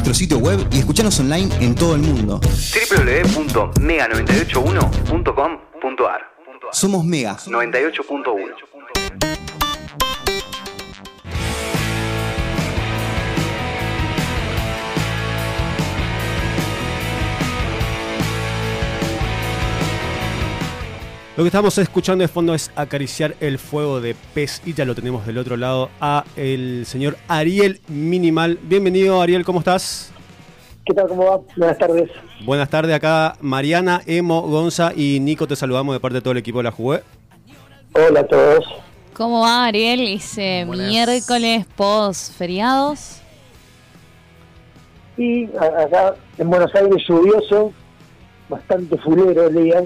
nuestro sitio web y escuchanos online en todo el mundo. www.mega981.com.ar Somos Mega. 98.1 Lo que estamos escuchando de fondo es acariciar el fuego de pez y ya lo tenemos del otro lado a el señor Ariel Minimal. Bienvenido Ariel, ¿cómo estás? ¿Qué tal? ¿Cómo va? Buenas tardes. Buenas tardes, acá Mariana, Emo, Gonza y Nico te saludamos de parte de todo el equipo de la Jugué. Hola a todos. ¿Cómo va Ariel? Hice miércoles post feriados. Y acá en Buenos Aires lluvioso, bastante fulero el día.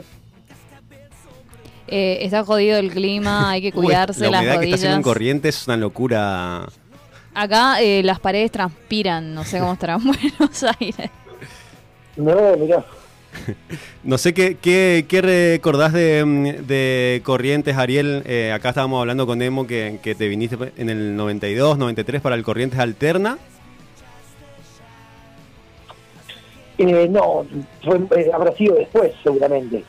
Eh, está jodido el clima, hay que Uy, cuidarse la las que está haciendo en. Corrientes es una locura. Acá eh, las paredes transpiran, no sé cómo estará en Buenos Aires. No, mirá. No sé qué, qué, qué recordás de, mm, de Corrientes, Ariel. Eh, acá estábamos hablando con Emo que, que te viniste en el 92, 93 para el Corrientes Alterna. Eh, no, fue, eh, habrá sido después seguramente.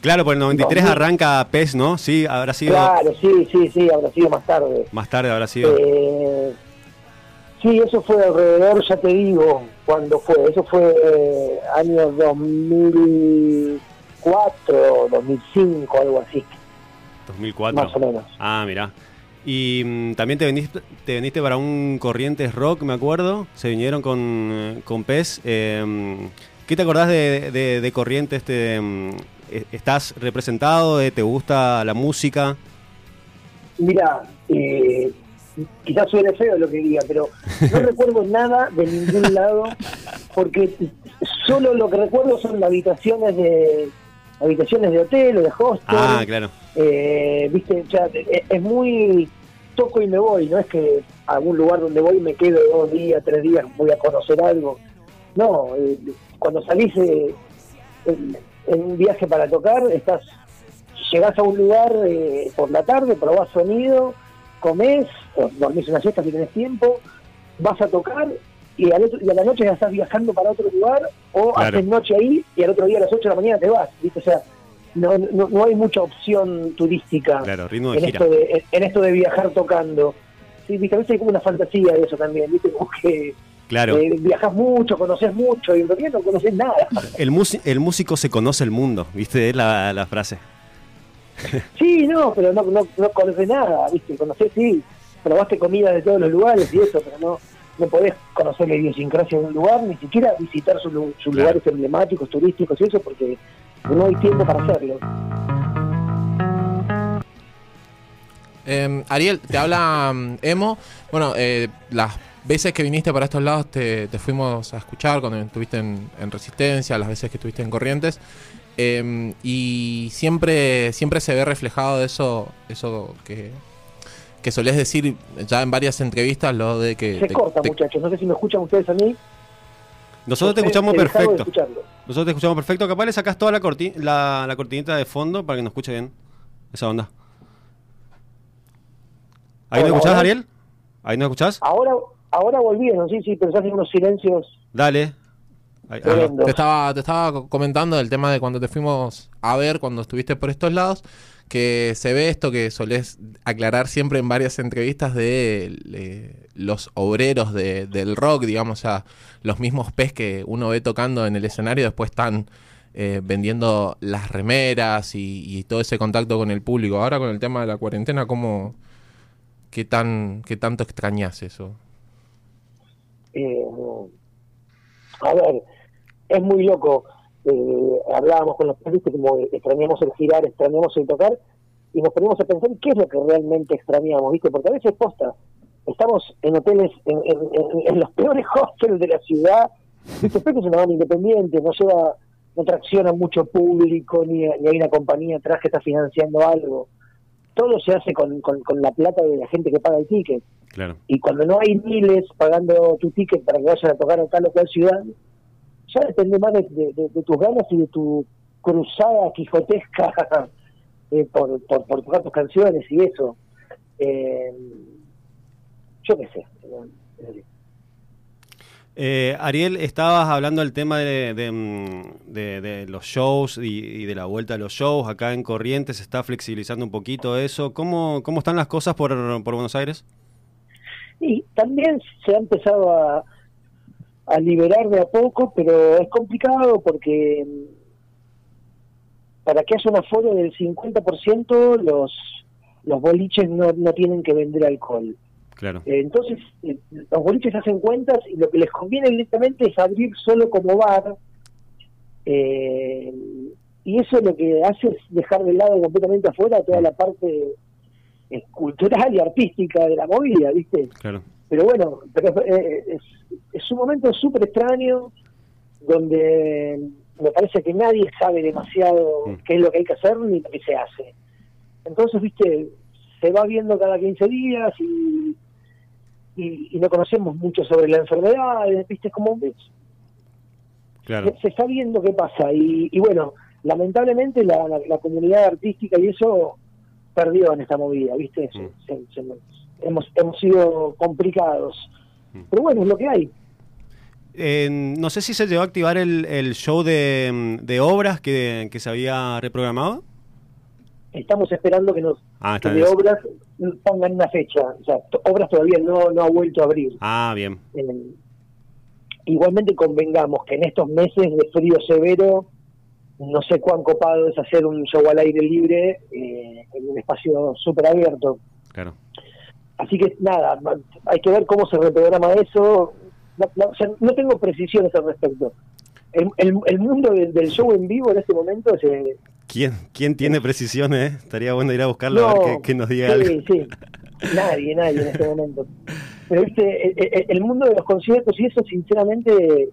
Claro, por el 93 No, arranca PES, ¿no? Sí, habrá sido Claro, sí, sí, sí, habrá sido más tarde. más tarde, habrá sido. Eh, sí, eso fue alrededor, ya te digo, cuando fue. Eso fue eh, año 2004, 2005, algo así, 2004. más o menos. Ah, mirá. Y mm, también te viniste, te viniste para un Corrientes Rock, me acuerdo. Se vinieron con, eh, con PES. Eh, ¿Qué te acordás de, de- de Corrientes? Te, mm, ¿Estás representado? Eh, ¿Te gusta la música? Mira, eh, quizás suene feo lo que diga, pero no recuerdo nada de ningún lado, porque solo lo que recuerdo son las habitaciones de habitaciones de hotel o de hostel. Ah, claro. Eh, viste, o sea, e- es muy toco y me voy, no es que a algún lugar donde voy me quedo dos días, tres días, voy a conocer algo. No, eh, cuando salís eh, en, un viaje para tocar, estás llegás a un lugar eh, por la tarde, probás sonido, comés, dormís una siesta si tenés tiempo, vas a tocar y, al otro- y a la noche ya estás viajando para otro lugar o Claro. haces noche ahí y al otro día a las 8 de la mañana te vas, ¿viste? O sea, no, no, no hay mucha opción turística Claro, ritmo de en, gira. esto de, en, en esto de viajar tocando. Sí, ¿viste? A veces hay como una fantasía de eso también, ¿viste? Como que Claro. eh, viajas mucho, conoces mucho y en realidad no conoces nada. El, músico se conoce el mundo, ¿viste? Es la, la frase. Sí, no, pero no, no, no conoces nada, ¿viste? Conocés, sí, probaste comida de todos los lugares y eso, pero no no podés conocer la idiosincrasia de un lugar, ni siquiera visitar sus Claro. lugares emblemáticos, turísticos y eso, porque no hay tiempo para hacerlo. Eh, Ariel, te habla mm, Emo. Bueno, eh, las veces que viniste para estos lados te, te fuimos a escuchar cuando estuviste en, en Resistencia, las veces que estuviste en Corrientes. Eh, y siempre, siempre se ve reflejado eso, eso que, que solés decir ya en varias entrevistas, lo de que... Se te- corta, te- muchachos, no sé si me escuchan ustedes a mí. Nosotros te escuchamos perfecto. Nosotros te escuchamos perfecto. Capaz le sacás toda la, corti la, la cortinita de fondo para que nos escuche bien. Esa onda. ¿Ahí nos escuchás, hola. Ariel? ¿Ahí nos escuchás? Ahora, ahora volvieron, sí, sí, pero se hacen unos silencios Dale. Te estaba, te estaba comentando del tema de cuando te fuimos a ver, cuando estuviste por estos lados, que se ve esto que solés aclarar siempre en varias entrevistas de los obreros de- del rock, digamos, o sea, los mismos pez que uno ve tocando en el escenario, después están eh, vendiendo las remeras y, y todo ese contacto con el público. Ahora con el tema de la cuarentena, ¿cómo, qué, tan, ¿qué tanto extrañas eso? Eh, a ver, es muy loco. Eh, hablábamos con los periodistas como extrañamos el girar, extrañamos el tocar, y nos ponemos a pensar qué es lo que realmente extrañamos, ¿viste? Porque a veces posta, estamos en hoteles, en, en- en- en los peores hostels de la ciudad, ¿viste? Pero es una banda independiente, no lleva, no tracciona mucho público, ni hay una compañía atrás que está financiando algo. Todo se hace con, con, con la plata de la gente que paga el ticket Claro. y cuando no hay miles pagando tu ticket para que vayan a tocar a tal o cual ciudad, ya depende más de, de- de- de tus ganas y de tu cruzada quijotesca eh, por, por, por tocar tus canciones y eso. Eh, yo qué sé. eh, Eh, Ariel, estabas hablando del tema de, de, mm, los shows y, de la vuelta de los shows. Acá en Corrientes se está flexibilizando un poquito eso. ¿Cómo, cómo están las cosas por, por Buenos Aires? Y también se ha empezado a, a liberar de a poco, pero es complicado porque mm, para que haya un aforo del 50% los, los boliches no, no tienen que vender alcohol. Claro. Eh, Entonces, eh, los boliches hacen cuentas y lo que les conviene directamente es abrir solo como bar. eh, y eso lo que hace es dejar de lado completamente afuera toda la parte eh, cultural y artística de la movida, ¿viste? Claro. Pero bueno, pero eh, es, es un momento súper extraño donde me parece que nadie sabe demasiado Mm. qué es lo que hay que hacer ni lo que se hace. Entonces, viste, se va viendo cada 15 días y, y, y no conocemos mucho sobre la enfermedad, viste, es como Claro. se, se está viendo qué pasa. Y, y bueno, lamentablemente la, la, la comunidad artística y eso perdió en esta movida, ¿viste? Mm. se- se- hemos, hemos sido complicados. Mm. Pero bueno, es lo que hay. Eh, no sé si se llegó a activar el, el show de, de obras que, que se había reprogramado. Estamos esperando que nos Ah, que de obras pongan una fecha. O sea, obras todavía no, no ha vuelto a abrir. Ah, bien. Eh, igualmente convengamos que en estos meses de frío severo, no sé cuán copado es hacer un show al aire libre eh, en un espacio súper abierto. Claro. Así que nada, hay que ver cómo se reprograma eso. No, no, o sea, no tengo precisiones al respecto. El, el- el mundo del, del show en vivo en este momento es... ¿Quién, quién tiene precisiones? eh? Estaría bueno ir a buscarlo a ver que, que nos diga sí, algo. sí. Nadie, nadie en este momento. Pero viste, el, el- el mundo de los conciertos y eso sinceramente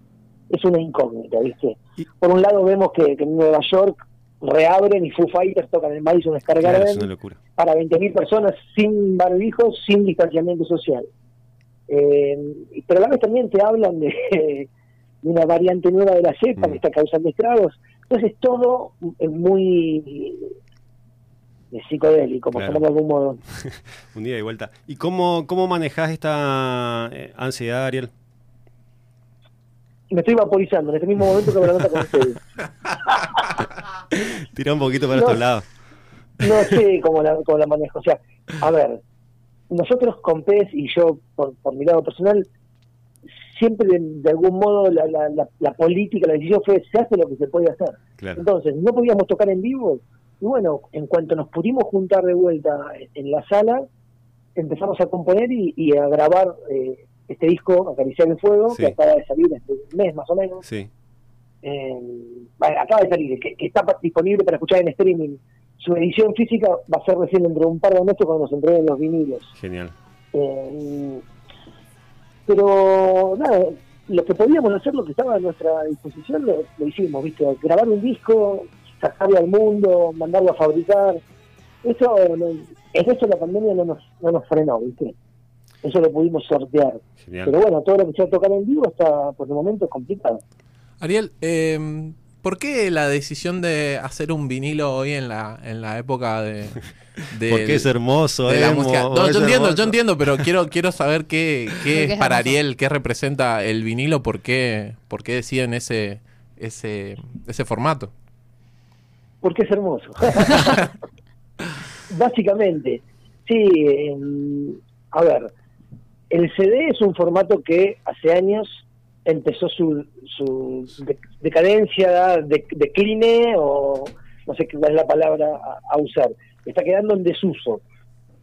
es una incógnita, ¿viste? Por un lado vemos que, que en Nueva York reabren y Foo Fighters tocan el Madison Square Claro, Garden locura. para 20.000 personas sin barbijos, sin distanciamiento social. Eh, pero a la vez también te hablan de, de una variante nueva de la cepa Mm. que está causando estragos. Entonces todo es muy eh, psicodélico, por Claro. llamarlo de algún modo. Un día y vuelta. ¿Y cómo, cómo manejás esta eh, ansiedad, Ariel? Me estoy vaporizando en este mismo momento que me la nota con ustedes. Tira un poquito para No. estos lados. No sé cómo la, cómo la manejo. O sea, a ver, nosotros con PES y yo, por, por mi lado personal, siempre de, de algún modo la, la, la, la política, la decisión fue, se hace lo que se puede hacer. Claro. Entonces, no podíamos tocar en vivo. Y bueno, en cuanto nos pudimos juntar de vuelta en, la sala, empezamos a componer y, y a grabar eh, este disco, Acariciar el Fuego, Sí. que acaba de salir este mes más o menos. Sí. Eh, acaba de salir, que, que está disponible para escuchar en streaming. Su edición física va a ser recién dentro de un par de meses cuando nos entreguen los vinilos. Genial. Eh, pero nada, lo que podíamos hacer, lo que estaba a nuestra disposición, lo, lo hicimos, ¿viste? Grabar un disco, sacarlo al mundo, mandarlo a fabricar. Eso, no- en eso la pandemia no nos, no nos frenó, ¿viste? Eso lo pudimos sortear. Genial. Pero bueno, todo lo que sea tocar en vivo está por el momento complicado. Ariel, eh, ¿por qué la decisión de hacer un vinilo hoy en la, en la época de... de Porque es hermoso, de la emo, música? No, yo entiendo, hermoso. yo entiendo, pero quiero, quiero saber qué, qué es es para hermoso. Ariel, qué representa el vinilo, por qué, por qué deciden ese, ese, ese formato. porque es hermoso. Básicamente, sí, eh, a ver, el CD es un formato que hace años empezó su, su de- decadencia, de- decline o no sé cuál es la palabra a, a usar. Está quedando en desuso.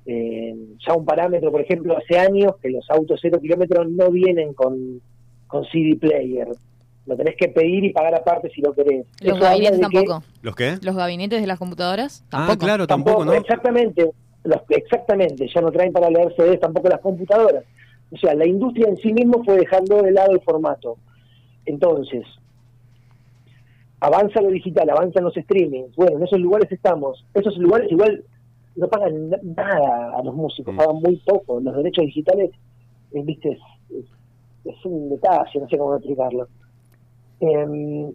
Eh, ya un parámetro, por ejemplo, hace años que los autos cero kilómetros no vienen con, con CD player. Lo tenés que pedir y pagar aparte si lo querés. Los Eso gabinetes que- tampoco. ¿Los qué? Los gabinetes de las computadoras Ah, tampoco. claro, tampoco, ¿no? Exactamente, los, exactamente, ya no traen para leer CDs tampoco las computadoras. O sea, la industria en sí mismo fue dejando de lado el formato. Entonces, avanza lo digital, avanzan los streamings. Bueno, en esos lugares estamos. Esos lugares igual no pagan na- nada a los músicos, Mm. pagan muy poco. Los derechos digitales, eh, viste, es, es- es un detalle, no sé cómo explicarlo. Em,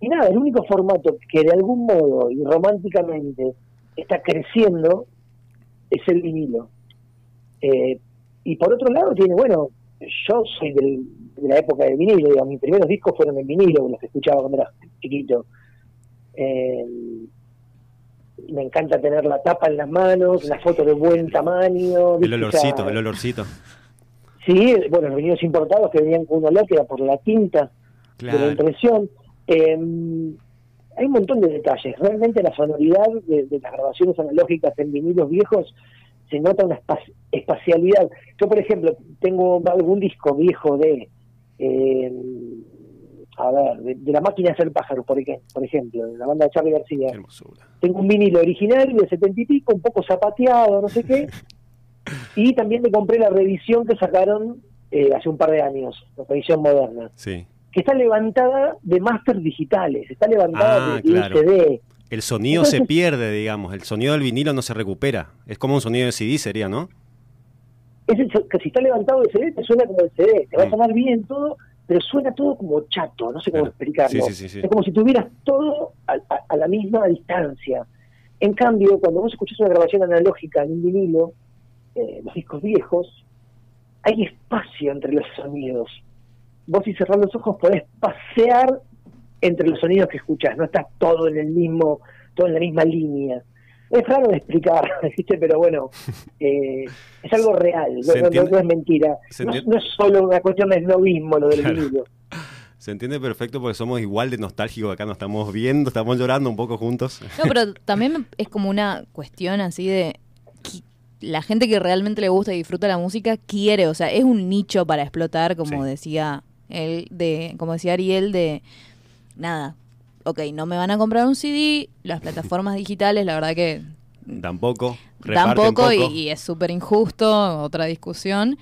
y nada, el único formato que de algún modo y románticamente está creciendo es el vinilo. Eh, y por otro lado tiene, bueno, yo soy del, de la época del vinilo. Digamos. Mis primeros discos fueron en vinilo, los que escuchaba cuando era chiquito. Eh, me encanta tener la tapa en las manos, la foto de buen tamaño. El olorcito, O sea, el olorcito. Sí, bueno, los vinilos importados que venían con un olor que era por la tinta de la Claro. impresión. Eh, hay un montón de detalles. Realmente la sonoridad de, de las grabaciones analógicas en vinilos viejos se nota una espa- espacialidad. Yo, por ejemplo, tengo algún disco viejo de, eh, a ver, de, de la máquina de hacer pájaros, por, por ejemplo, de la banda de Charlie García. Tengo un vinilo original de setenta y pico, un poco zapateado, no sé qué. Y también me compré la revisión que sacaron eh, hace un par de años, la revisión moderna Sí. que está levantada de máster digitales, está levantada Ah, de, de claro. CD. El sonido se pierde, digamos. El sonido del vinilo no se recupera. Es como un sonido de CD, sería, ¿no? Es el que si está levantado de CD, te suena como el CD, te va a Mm. sonar bien todo, pero suena todo como chato, no sé cómo Claro. explicarlo. Sí, sí, sí, sí. Es como si tuvieras todo a, a- a la misma distancia. En cambio, cuando vos escuchás una grabación analógica en un vinilo, eh, los discos viejos, hay espacio entre los sonidos. Vos si cerrás los ojos podés pasear entre los sonidos que escuchás, no estás todo en el mismo, todo en la misma línea. Es raro de explicar, ¿viste? pero bueno, eh, es algo real, no, no- no es mentira. No, es solo una cuestión de esnovismo lo del Claro. vinilo. Se entiende perfecto porque somos igual de nostálgicos acá, nos estamos viendo, estamos llorando un poco juntos. No, pero también es como una cuestión así de la gente que realmente le gusta y disfruta la música quiere, o sea, es un nicho para explotar, como Sí. decía él, de, como decía Ariel, de nada. Ok, no me van a comprar un CD, las plataformas digitales, la verdad que Tampoco. tampoco y, y es súper injusto, otra discusión.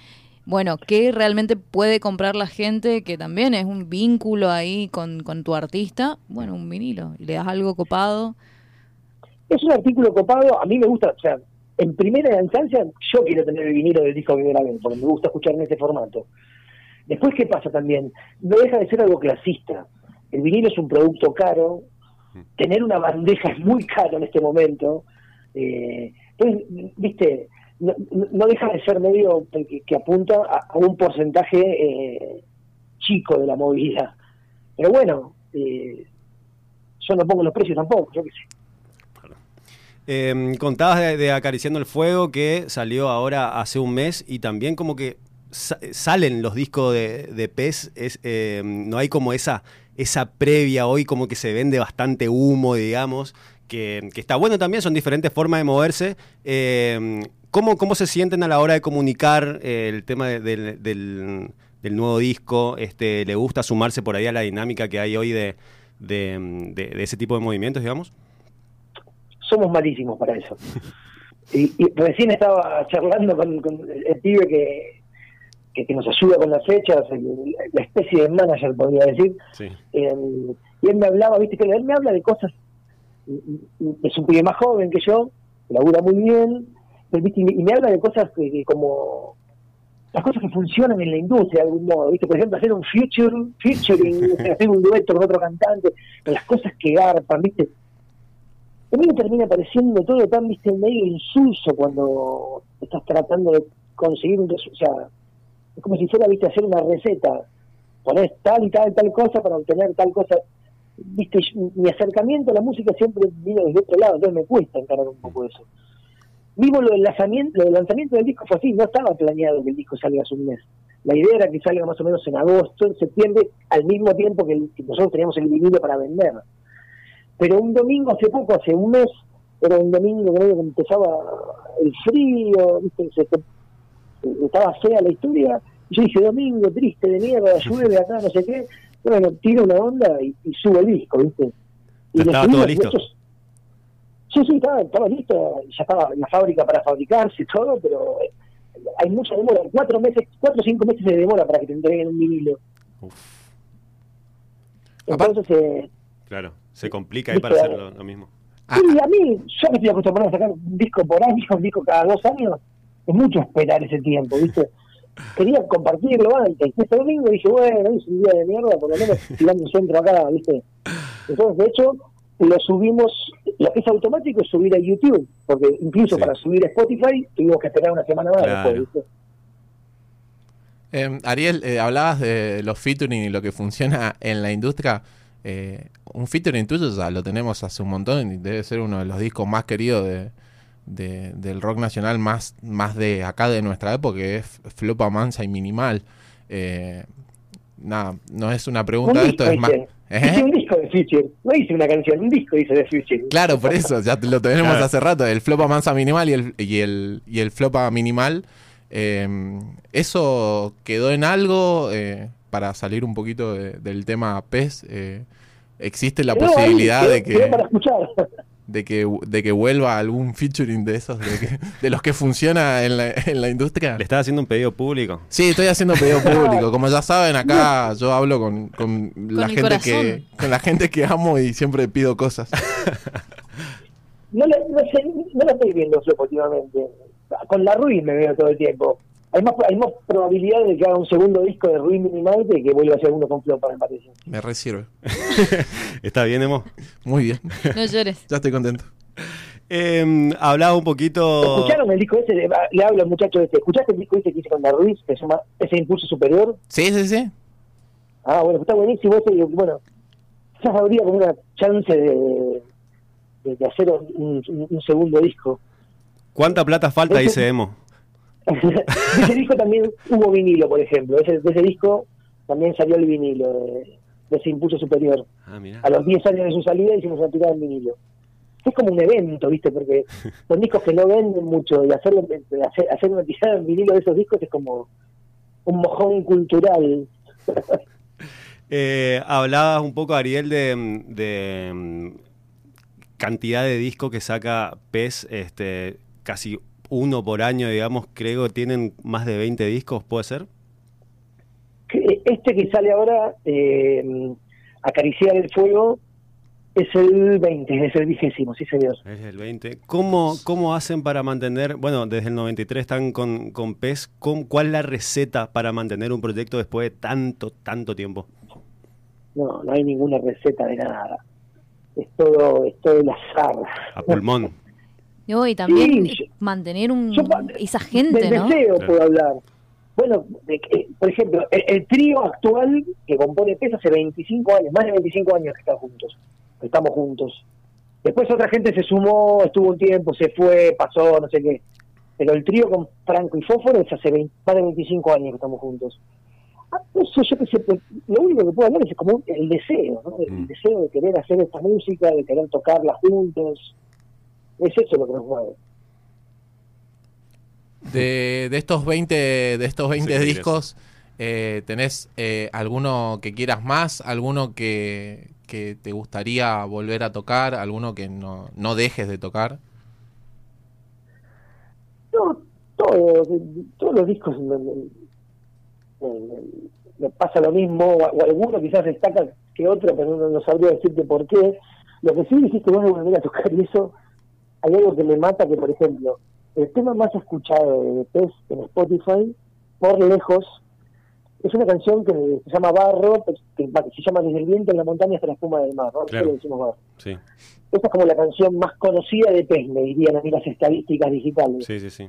Bueno, ¿qué realmente puede comprar la gente que también es un vínculo ahí con, con tu artista? Bueno, un vinilo, y le das algo copado. Es un artículo copado, a mí me gusta, o sea, en primera instancia yo quiero tener el vinilo del disco que grabé, porque me gusta escuchar en ese formato. Después, ¿qué pasa también? No deja de ser algo clasista. El vinilo es un producto caro, tener una bandeja es muy caro en este momento. Eh, entonces, viste, no, deja de ser medio que, apunta a, un porcentaje eh, chico de la movilidad. Pero bueno, eh, yo no pongo los precios tampoco, yo qué sé. Eh, contabas de, Acariciando el Fuego que salió ahora hace un mes y también como que sa- salen los discos de, de PES, es, eh, no hay como esa, esa previa hoy como que se vende bastante humo, digamos, que, que está bueno también, son diferentes formas de moverse. Eh, ¿cómo, ¿Cómo se sienten a la hora de comunicar eh, el tema de- del, del- nuevo disco? Este, ¿Le gusta sumarse por ahí a la dinámica que hay hoy de, de- ese tipo de movimientos, digamos? somos malísimos para eso. Y, y recién estaba charlando con, con el pibe que, que, que nos ayuda con las fechas, la especie de manager, podría decir. Sí. Eh, y él me hablaba, viste, que él me habla de cosas. Es un pibe más joven que yo, labura muy bien, pero, ¿viste? y, me, y me habla de cosas que, que como las cosas que funcionan en la industria de algún modo, ¿viste? Por ejemplo, hacer un future, featuring, hacer un dueto con otro cantante, las cosas que garpan, ¿viste? A mí me termina pareciendo todo tan, viste, medio insulso cuando estás tratando de conseguir un O sea, es como si fuera, viste, hacer una receta. Pones tal y tal, tal cosa para obtener tal cosa. Viste, y mi acercamiento a la música siempre vino desde otro lado, entonces me cuesta encarar un poco eso. Vivo lo del lanzamiento, lo del lanzamiento del disco fue así, no estaba planeado que el disco salga hace un mes. La idea era que salga más o menos en agosto, en septiembre, al mismo tiempo que, nosotros teníamos el vinilo para vender pero un domingo hace poco, hace un mes, era un domingo que empezaba el frío, ¿viste? Se- estaba fea la historia, y yo dije, domingo, triste de mierda, llueve acá, no sé qué, bueno, tiro una onda y, y subo el disco, ¿viste? Y estaba todo listo. muchos- Sí, sí, estaba, estaba listo, ya estaba en la fábrica para fabricarse y todo, pero eh, hay mucha demora, cuatro meses, cuatro o cinco meses de demora para que te entreguen un vinilo. Entonces, eh, Claro, se complica ahí para hacer lo, lo mismo. Ah, Sí, a mí, yo me estoy acostumbrado a sacar un disco por año, un disco cada dos años. Es mucho esperar ese tiempo, ¿viste? Quería compartirlo antes. Este domingo dije, bueno, es un día de mierda, por lo menos tirando un centro acá, ¿viste? Entonces, de hecho, lo subimos, lo que es automático es subir a YouTube, porque incluso Sí. para subir a Spotify tuvimos que esperar una semana más Claro. después, ¿viste? Eh, Ariel, eh, hablabas de los featuring y lo que funciona en la industria. Eh, un featuring tuyo ya lo tenemos hace un montón y debe ser uno de los discos más queridos de, de- del rock nacional, más, más de acá de nuestra época, que es Flopa Mansa y Minimal. Eh, nada, no es una pregunta Un de esto, es más... ¿Eh? Hice un disco de Future. No hice una canción, un disco hice de Future. Claro, por eso, ya lo tenemos Claro. hace rato, el flopa mansa minimal y el, y el, y el flopa minimal. eh, ¿Eso quedó en algo eh, para salir un poquito de- del tema PES? ¿Existe la posibilidad de para que, escuchar. de, que, de que vuelva algún featuring de esos, de, que- de los que funciona en la, en la industria? Le estás haciendo un pedido público. Sí, estoy haciendo pedido público. Como ya saben, acá yo hablo con, con la gente que con la gente que amo y siempre pido cosas. No, la- no, sé, no la estoy viendo últimamente. Con la Ruiz me veo todo el tiempo. Hay más, hay más probabilidad de que haga un segundo disco de Ruiz Minimal que que vuelva a hacer uno con Flopa, me parece. Me resirve. ¿Está bien, Emo? Muy bien. No llores. Ya estoy contento. Eh, hablaba un poquito... ¿Escucharon el disco ese? De- le hablo al muchacho este. ¿Escuchaste el disco ese que hice con la Ruiz? Que se llama Ese Impulso Superior. Sí, sí, sí. Ah, bueno, está buenísimo ese. y, Bueno, ya habría como una chance de, de, de hacer un, un- un segundo disco. ¿Cuánta plata falta? Ese- Dice Emo. De ese disco también hubo vinilo, por ejemplo. Ese, de ese disco también salió el vinilo, de, de ese impulso superior. Ah. A los 10 años de su salida hicimos una tirada en vinilo. Es como un evento, ¿viste? Porque son discos que no venden mucho y hacerlo, hacer, hacer una tirada en vinilo de esos discos es como un mojón cultural. Eh, hablabas un poco, Ariel, de, de, mm, cantidad de discos que saca PES, este, casi uno por año, digamos, creo que tienen más de 20 discos, ¿puede ser? Este que sale ahora, eh, Acariciar el Fuego, es el 20, es el vigésimo, sí señor. Es el 20. ¿Cómo, ¿Cómo hacen para mantener, bueno, desde el 93 están con, con PES, ¿cómo- ¿cuál es la receta para mantener un proyecto después de tanto, tanto tiempo? No, no hay ninguna receta de nada. Es todo, es todo el azar. A pulmón. Y hoy también Sí, yo- mantener un, Yo esa gente, del ¿no? deseo Claro. puedo hablar. Bueno, de que, por ejemplo, el, el trío actual que compone PES hace 25 años, más de 25 años que están juntos, que estamos juntos. Después otra gente se sumó, estuvo un tiempo, se fue, pasó, no sé qué. Pero el trío con Franco y Fósforo es hace 20 más de 25 años que estamos juntos. Ah, no sé, yo qué sé, pues, lo único que puedo hablar es como un- el deseo, ¿no? El Mm. deseo de querer hacer esta música, de querer tocarla juntos. Es eso lo que nos mueve. De, de estos 20, de estos 20 Sí, discos, eh, ¿tenés eh, alguno que quieras más? ¿Alguno que, que te gustaría volver a tocar? ¿Alguno que no, no dejes de tocar? No, todo, todos los discos me, me- me- me pasa lo mismo, o, o alguno quizás destaca que otro, pero no, no sabría decirte por qué. Lo que sí dijiste vos de volver a tocar y eso, hay algo que me mata, que por ejemplo, el tema más escuchado de PES en Spotify, por lejos, es una canción que se llama Barro, que, que se llama Desde el viento en la montaña hasta la espuma del mar, ¿no? Claro. le decimos Barro. Sí, Esa es como la canción más conocida de PES, me dirían a mí las estadísticas digitales sí, sí, sí.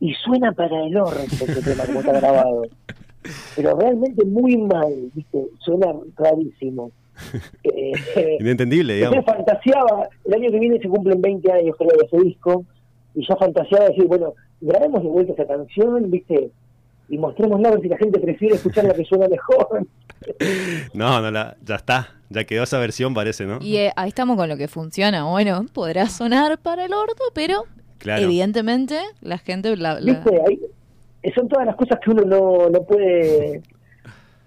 y suena para el orto ese tema como está grabado. Pero realmente muy mal, ¿viste? Suena rarísimo. Eh, Inentendible, yo digamos. fantaseaba, el año que viene se cumplen 20 años creo de ese disco, y ya fantaseaba decir, bueno, grabemos de vuelta esa canción, ¿viste? Y mostrémosla a ver si la gente prefiere escuchar la que suena mejor. No, no, la, ya está. Ya quedó esa versión, parece, ¿no? Y eh, ahí estamos con lo que funciona. Bueno, podrá sonar para el orto, pero Claro. evidentemente la gente la, la- ¿Viste? Ahí- son todas las cosas que uno no, no puede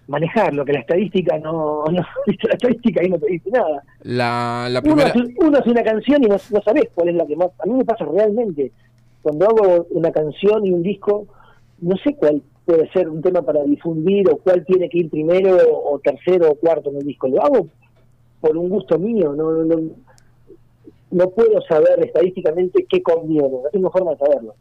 manejar, lo que la estadística no, no la estadística ahí no te dice nada. La, la Uno primera... hace, uno hace una canción y no, no sabes cuál es la que más. A mí me pasa realmente. Cuando hago una canción y un disco, no sé cuál puede ser un tema para difundir o cuál tiene que ir primero o tercero o cuarto en el disco. Lo hago por un gusto mío. No, no, no, no puedo saber estadísticamente qué conviene. No tengo forma de saberlo.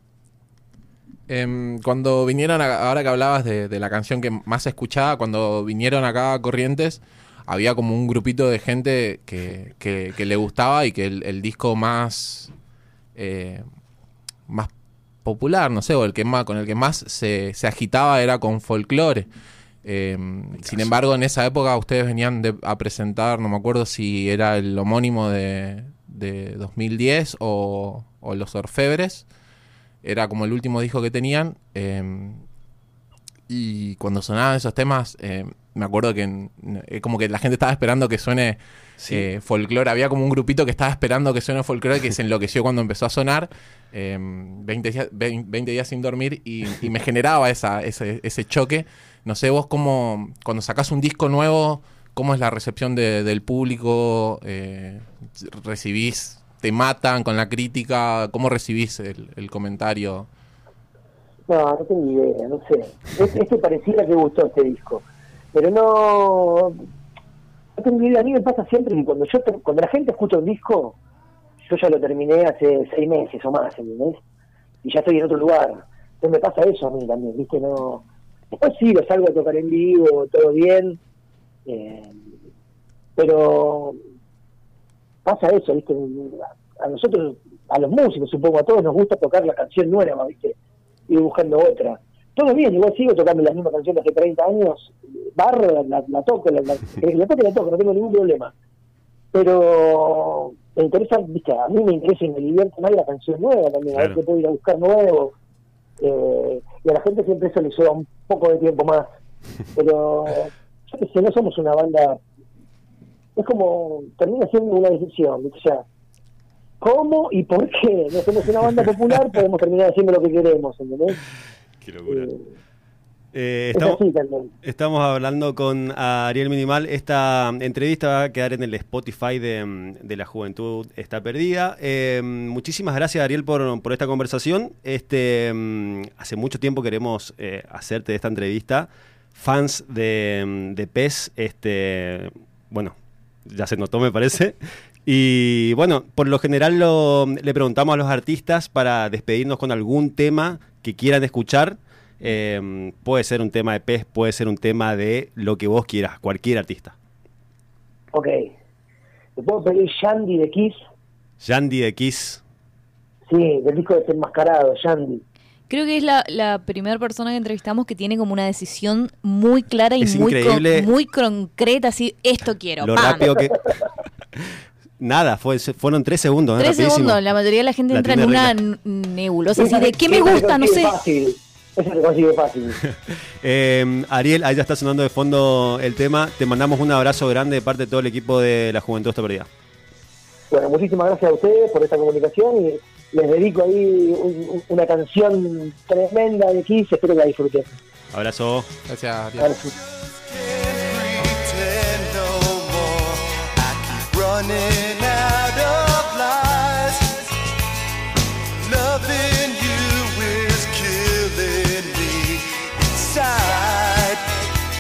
Em, cuando vinieron, a- ahora que hablabas de, de la canción que más escuchaba, cuando vinieron acá a Corrientes, había como un grupito de gente que, que- que le gustaba y que el, el disco más, eh, más popular, no sé, o el que más, con el que más se, se agitaba era con folclore. Eh, sin embargo, en esa época ustedes venían de- a presentar, no me acuerdo si era el homónimo de, de 2010 o, o Los Orfebres. Era como el último disco que tenían. eh, y cuando sonaban esos temas, eh, me acuerdo que eh, como que la gente estaba esperando que suene eh, folclore. Había como un grupito que estaba esperando que suene folclore que se enloqueció cuando empezó a sonar. eh, 20, días, 20 20 días sin dormir y, y me generaba esa, ese, ese choque. No sé, vos cómo, cuando sacás un disco nuevo, ¿cómo es la recepción de- del público? Eh, ¿Recibís, te matan con la crítica? ¿Cómo recibís el, el comentario? No, no tengo idea, no sé. Es- Este pareciera que gustó este disco. Pero no. No tengo idea. A mí me pasa siempre que cuando yo cuando la gente escucha un disco, yo ya lo terminé hace seis meses o más, ¿entendés? Y ya estoy en otro lugar. Entonces me pasa eso a mí también, ¿viste? No. Después sí, lo salgo a tocar en vivo, todo bien. eh, pero pasa eso, ¿viste? A nosotros, a los músicos, supongo, a todos nos gusta tocar la canción nueva, ¿viste? Ir buscando otra. Todo bien, igual sigo tocando las mismas canciones hace 30 años, barro, la, la- la toco, la, la, la toco, la toco, no tengo ningún problema. Pero me interesa, ¿viste? A mí me interesa y me divierte más la canción nueva también, a ver Claro. qué puedo ir a buscar nuevo. Eh, y a la gente siempre eso le lleva un poco de tiempo más. Pero, yo sé, no somos una banda es como termina siendo una decisión, o sea, ¿cómo y por qué? No somos una banda popular, podemos terminar haciendo lo que queremos, ¿entendés? Qué locura. Eh, Eh, es estamos, hablando con Ariel Minimal. Esta entrevista va a quedar en el Spotify de, mm, de La Juventud Está Perdida. Eh, muchísimas gracias, Ariel, por, por esta conversación. Este, mm, hace mucho tiempo queremos eh, hacerte esta entrevista. Fans de, mm, de PES, este, bueno, ya se notó, me parece. Y bueno, por lo general lo- le preguntamos a los artistas para despedirnos con algún tema que quieran escuchar. Eh, puede ser un tema de pez, puede ser un tema de lo que vos quieras, cualquier artista. Ok. ¿Te puedo pedir Shandy de Kiss? Yandy de Kiss. Sí, del disco desenmascarado, Shandy. Creo que es la, la primera persona que entrevistamos que tiene como una decisión muy clara y Es muy, con- increíble. muy concreta, así, esto quiero. Lo ¡pam! rápido que. Nada, fue, fueron tres segundos. ¿eh? Tres Rapidísimo. segundos, la mayoría de la gente La entra en una nebulosa así de ¿qué me gusta? No sé. Fácil. Esa se consigue fácil. Eh, Ariel, ahí ya está sonando de fondo el tema. Te mandamos un abrazo grande de parte de todo el equipo de La Juventud Está Perdida. Bueno, muchísimas gracias a ustedes por esta comunicación y les dedico ahí un, una canción tremenda de Kiss, espero que la disfruten. Abrazo. Gracias. Loving you is killing me.